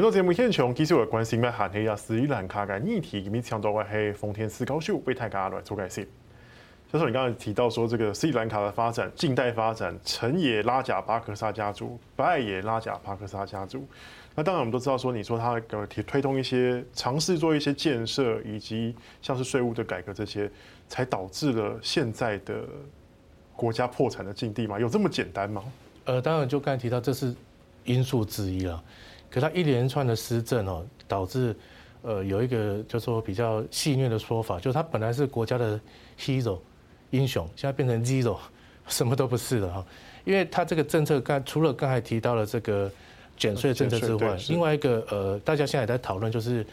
回到节目现场，其实我关心咩？谈起啊斯里兰卡嘅议题，咁样讲到嘅系丰田自高秀为大家来做解释。教授，你刚才提到说，这个斯里兰卡的发展，近代发展，成也拉贾巴克萨家族，败也拉贾巴克萨家族。那当然，我们都知道说，你说他呃提推动一些尝试做一些建设，以及像是税务的改革这些，才导致了现在的国家破产的境地吗？有这么简单吗？呃，当然，就刚才提到，这是因素之一了。可他一连串的施政哦，导致呃有一个就说比较戏谑的说法，就是他本来是国家的 hero 英雄，现在变成 zero，什么都不是了哈。因为他这个政策刚除了刚才提到了这个减税政策之外，另外一个呃大家现在也在讨论就是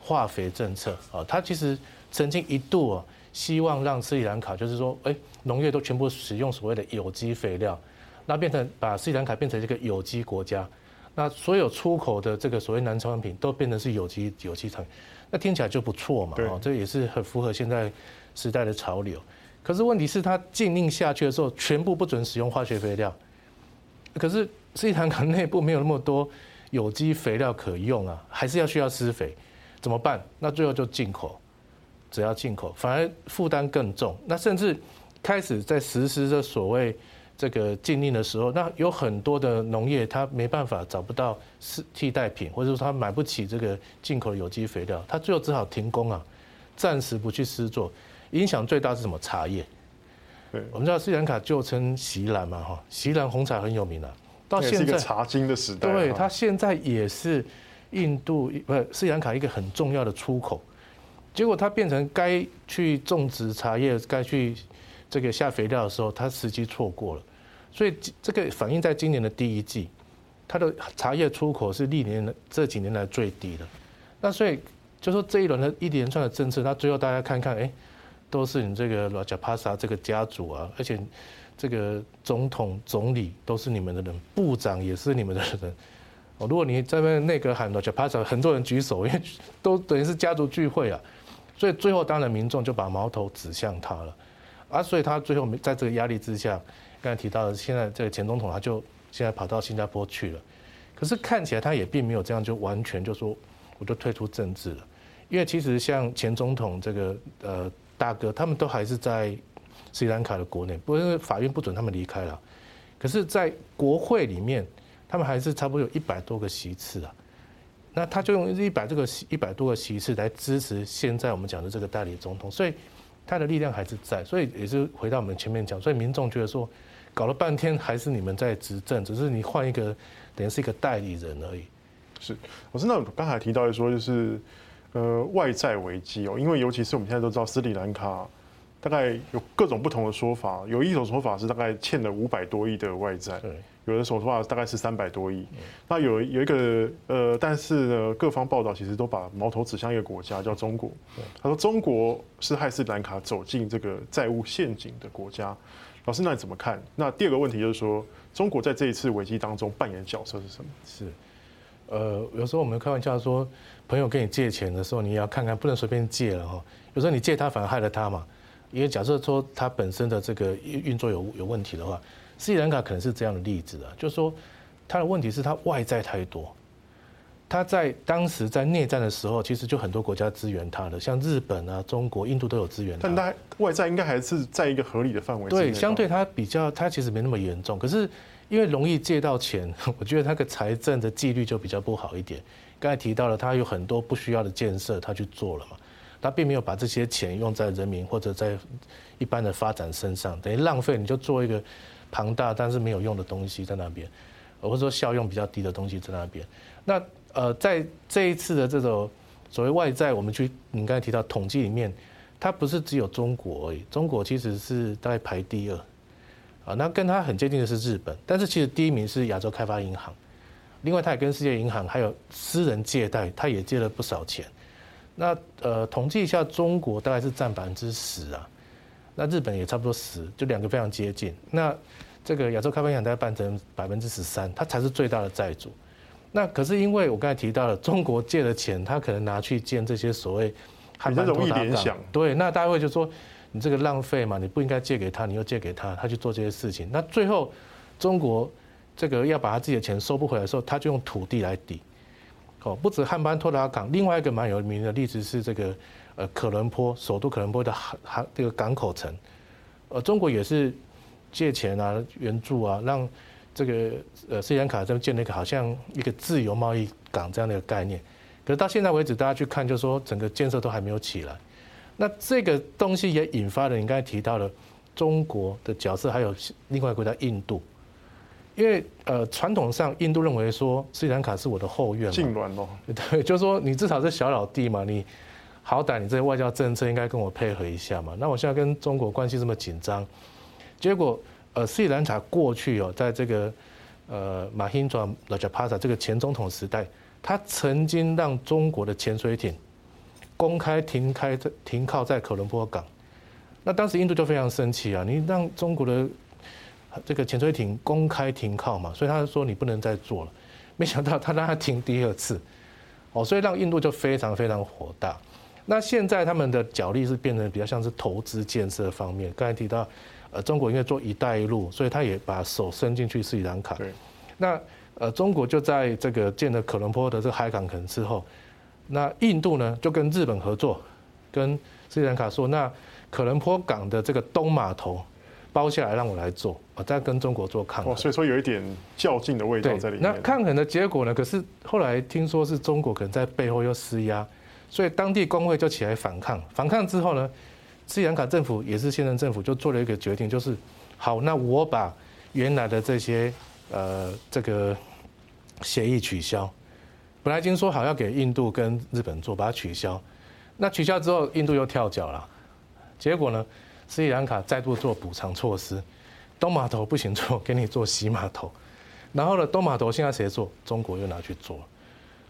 化肥政策啊，他其实曾经一度啊希望让斯里兰卡就是说，哎农业都全部使用所谓的有机肥料，那变成把斯里兰卡变成一个有机国家。那所有出口的这个所谓农产品都变成是有机有机产品，那听起来就不错嘛，哦，这也是很符合现在时代的潮流。可是问题是，它禁令下去的时候，全部不准使用化学肥料。可是斯里兰卡内部没有那么多有机肥料可用啊，还是要需要施肥，怎么办？那最后就进口，只要进口，反而负担更重。那甚至开始在实施这所谓。这个禁令的时候，那有很多的农业它没办法找不到是替代品，或者说它买不起这个进口的有机肥料，它最后只好停工啊，暂时不去施作。影响最大是什么？茶叶。对，我们知道斯里兰卡旧称锡兰嘛，哈，锡兰红茶很有名啊。到现在茶经的时代。对，它现在也是印度不是斯里兰卡一个很重要的出口。结果它变成该去种植茶叶，该去。这个下肥料的时候，它时机错过了，所以这个反映在今年的第一季，它的茶叶出口是历年这几年来最低的。那所以就说这一轮的一连串的政策，那最后大家看看，哎，都是你这个拉贾帕萨这个家族啊，而且这个总统、总理都是你们的人，部长也是你们的人。哦，如果你在那内阁喊罗贾帕萨，很多人举手，因为都等于是家族聚会啊。所以最后当然民众就把矛头指向他了。啊，所以他最后在这个压力之下，刚才提到的，现在这个前总统他就现在跑到新加坡去了。可是看起来他也并没有这样就完全就说我就退出政治了，因为其实像前总统这个呃大哥，他们都还是在斯里兰卡的国内，不过法院不准他们离开了。可是，在国会里面，他们还是差不多有一百多个席次啊。那他就用一百这个一百多个席次来支持现在我们讲的这个代理总统，所以。他的力量还是在，所以也是回到我们前面讲，所以民众觉得说，搞了半天还是你们在执政，只是你换一个，等于是一个代理人而已。是，我真的刚才提到的说，就是呃外债危机哦，因为尤其是我们现在都知道斯里兰卡大概有各种不同的说法，有一种说法是大概欠了五百多亿的外债。对。有的说法大概是三百多亿，那有有一个呃，但是呢，各方报道其实都把矛头指向一个国家，叫中国。他说中国是害斯里兰卡走进这个债务陷阱的国家。老师，那你怎么看？那第二个问题就是说，中国在这一次危机当中扮演的角色是什么？是，呃，有时候我们开玩笑说，朋友跟你借钱的时候，你要看看，不能随便借了哈。有时候你借他，反而害了他嘛。因为假设说它本身的这个运作有有问题的话。斯里兰卡可能是这样的例子啊，就是说，它的问题是它外债太多，他在当时在内战的时候，其实就很多国家支援他的，像日本啊、中国、印度都有支援他。但他外债应该还是在一个合理的范围。对，相对他比较，他其实没那么严重。可是因为容易借到钱，我觉得他的财政的纪律就比较不好一点。刚才提到了，他有很多不需要的建设，他去做了嘛，他并没有把这些钱用在人民或者在一般的发展身上，等于浪费。你就做一个。庞大但是没有用的东西在那边，或者说效用比较低的东西在那边。那呃，在这一次的这种所谓外债，我们去你刚才提到统计里面，它不是只有中国而已，中国其实是大概排第二啊。那跟它很接近的是日本，但是其实第一名是亚洲开发银行。另外，它也跟世界银行还有私人借贷，它也借了不少钱。那呃，统计一下，中国大概是占百分之十啊。那日本也差不多十，就两个非常接近。那这个亚洲开发银行大概办成百分之十三，它才是最大的债主。那可是因为我刚才提到了，中国借的钱，他可能拿去建这些所谓比较容易联想。对，那大家会就说你这个浪费嘛，你不应该借给他，你又借给他，他去做这些事情。那最后中国这个要把他自己的钱收不回来的时候，他就用土地来抵。哦，不止汉班托拉港，另外一个蛮有名的例子是这个呃可伦坡，首都可伦坡的航航这个港口城，呃，中国也是借钱啊、援助啊，让这个呃斯里兰卡这边建了一个好像一个自由贸易港这样的一个概念。可是到现在为止，大家去看，就是说整个建设都还没有起来。那这个东西也引发了你刚才提到的中国的角色，还有另外一个国家印度。因为呃，传统上印度认为说斯里兰卡是我的后院嘛，痙攣哦，对，就是说你至少是小老弟嘛，你好歹你这些外交政策应该跟我配合一下嘛。那我现在跟中国关系这么紧张，结果呃，斯里兰卡过去哦，在这个呃马兴佐拉贾帕萨这个前总统时代，他曾经让中国的潜水艇公开停开在停靠在可伦坡港，那当时印度就非常生气啊，你让中国的。这个潜水艇公开停靠嘛，所以他说你不能再做了。没想到他让他停第二次，哦，所以让印度就非常非常火大。那现在他们的角力是变成比较像是投资建设方面。刚才提到，呃，中国因为做“一带一路”，所以他也把手伸进去斯里兰卡。对。那呃，中国就在这个建了可伦坡的这个海港城之后，那印度呢就跟日本合作，跟斯里兰卡说，那可伦坡港的这个东码头。包下来让我来做，我再跟中国做抗衡。所以说有一点较劲的味道在里面。那抗衡的结果呢？可是后来听说是中国可能在背后又施压，所以当地工会就起来反抗。反抗之后呢，斯里兰卡政府也是现任政府就做了一个决定，就是好，那我把原来的这些呃这个协议取消。本来已经说好要给印度跟日本做，把它取消。那取消之后，印度又跳脚了。结果呢？斯里兰卡再度做补偿措施，东码头不行做，给你做西码头。然后呢，东码头现在谁做？中国又拿去做，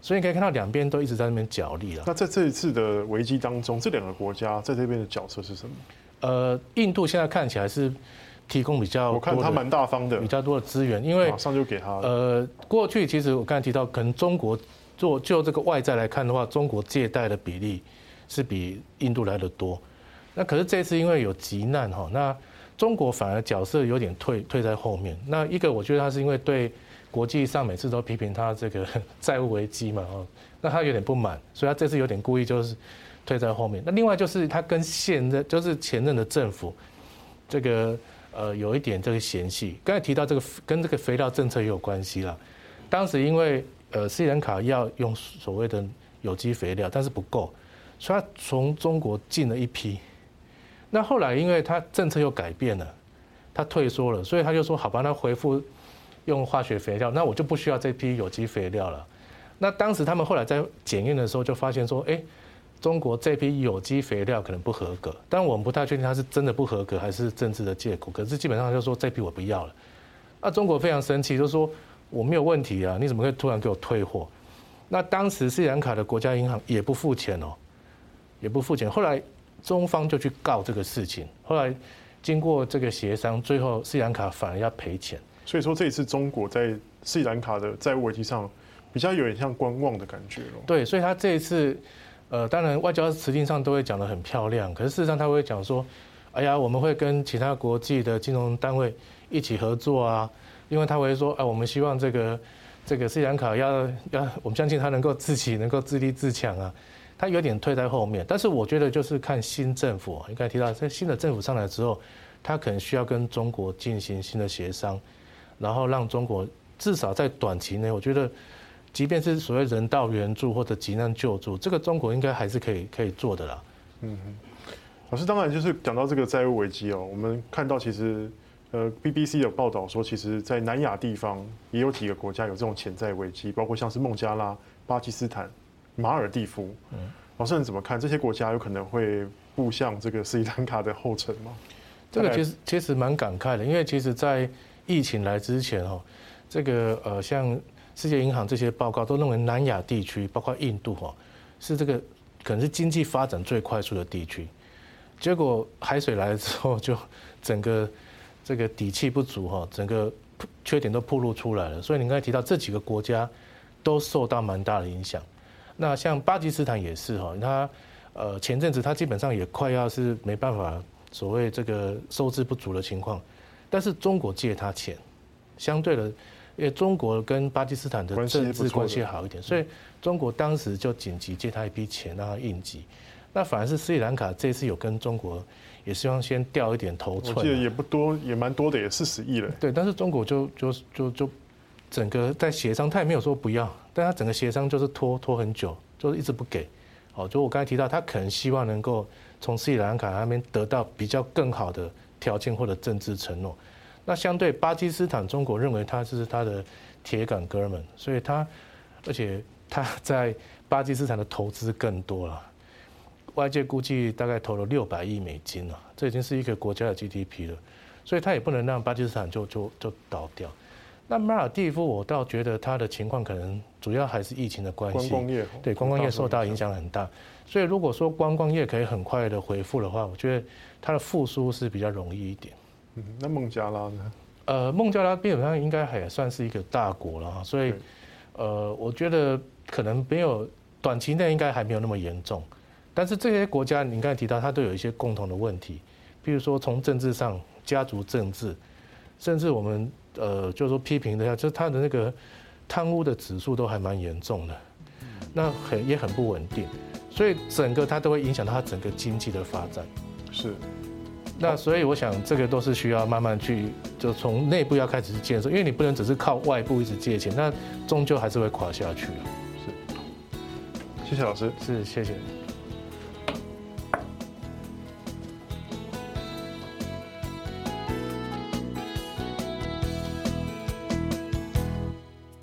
所以你可以看到两边都一直在那边角力了。那在这一次的危机当中，这两个国家在这边的角色是什么？呃，印度现在看起来是提供比较，我看他蛮大方的，比较多的资源，因为马上就给他。呃，过去其实我刚才提到，可能中国做就这个外债来看的话，中国借贷的比例是比印度来的多。那可是这次因为有急难哈，那中国反而角色有点退退在后面。那一个我觉得他是因为对国际上每次都批评他这个债务危机嘛哦，那他有点不满，所以他这次有点故意就是退在后面。那另外就是他跟现任就是前任的政府这个呃有一点这个嫌隙。刚才提到这个跟这个肥料政策也有关系啦。当时因为呃斯里兰卡要用所谓的有机肥料，但是不够，所以他从中国进了一批。那后来，因为他政策又改变了，他退缩了，所以他就说：“好吧，那恢复用化学肥料，那我就不需要这批有机肥料了。”那当时他们后来在检验的时候，就发现说：“哎，中国这批有机肥料可能不合格。”但我们不太确定它是真的不合格还是政治的借口。可是基本上就说这批我不要了。那中国非常生气，就说：“我没有问题啊，你怎么可以突然给我退货？”那当时斯里兰卡的国家银行也不付钱哦，也不付钱。后来。中方就去告这个事情，后来经过这个协商，最后斯里兰卡反而要赔钱。所以说这一次中国在斯里兰卡的债务危机上，比较有点像观望的感觉咯。对，所以他这一次，呃，当然外交辞令上都会讲得很漂亮，可是事实上他会讲说，哎呀，我们会跟其他国际的金融单位一起合作啊，因为他会说，啊，我们希望这个这个斯里兰卡要要，我们相信他能够自己能够自立自强啊。他有点退在后面，但是我觉得就是看新政府，应该提到在新的政府上来之后，他可能需要跟中国进行新的协商，然后让中国至少在短期内，我觉得，即便是所谓人道援助或者急难救助，这个中国应该还是可以可以做的啦。嗯哼，老师当然就是讲到这个债务危机哦，我们看到其实呃 BBC 有报道说，其实在南亚地方也有几个国家有这种潜在危机，包括像是孟加拉、巴基斯坦。马尔蒂夫，嗯，老师你怎么看？这些国家有可能会步向这个斯里兰卡的后尘吗？这个其实其实蛮感慨的，因为其实，在疫情来之前哦，这个呃，像世界银行这些报告都认为南亚地区，包括印度哈，是这个可能是经济发展最快速的地区。结果海水来了之后，就整个这个底气不足哈，整个缺点都暴露出来了。所以你刚才提到这几个国家都受到蛮大的影响。那像巴基斯坦也是哈，他呃前阵子他基本上也快要是没办法所谓这个收支不足的情况，但是中国借他钱，相对的，因为中国跟巴基斯坦的政治关系好一点，所以中国当时就紧急借他一笔钱让他应急。那反而是斯里兰卡这次有跟中国也希望先掉一点头寸，我记得也不多，也蛮多的，也四十亿了。对，但是中国就就就就整个在协商，他也没有说不要，但他整个协商就是拖拖很久，就是一直不给。好，就我刚才提到，他可能希望能够从斯里兰卡那边得到比较更好的条件或者政治承诺。那相对巴基斯坦，中国认为他是他的铁杆哥们，所以他而且他在巴基斯坦的投资更多了。外界估计大概投了六百亿美金了，这已经是一个国家的 GDP 了，所以他也不能让巴基斯坦就就就倒掉。那马尔蒂夫，我倒觉得他的情况可能主要还是疫情的关系，观光业对观光业受到影响很大。所以如果说观光业可以很快的恢复的话，我觉得它的复苏是比较容易一点。嗯，那孟加拉呢？呃，孟加拉基本上应该还算是一个大国了，所以呃，我觉得可能没有短期内应该还没有那么严重。但是这些国家，你刚才提到，它都有一些共同的问题，比如说从政治上，家族政治，甚至我们呃，就是说批评的下，就是他的那个贪污的指数都还蛮严重的，那很也很不稳定，所以整个它都会影响到它整个经济的发展。是，那所以我想这个都是需要慢慢去，就从内部要开始去建设，因为你不能只是靠外部一直借钱，那终究还是会垮下去。是，谢谢老师，是谢谢。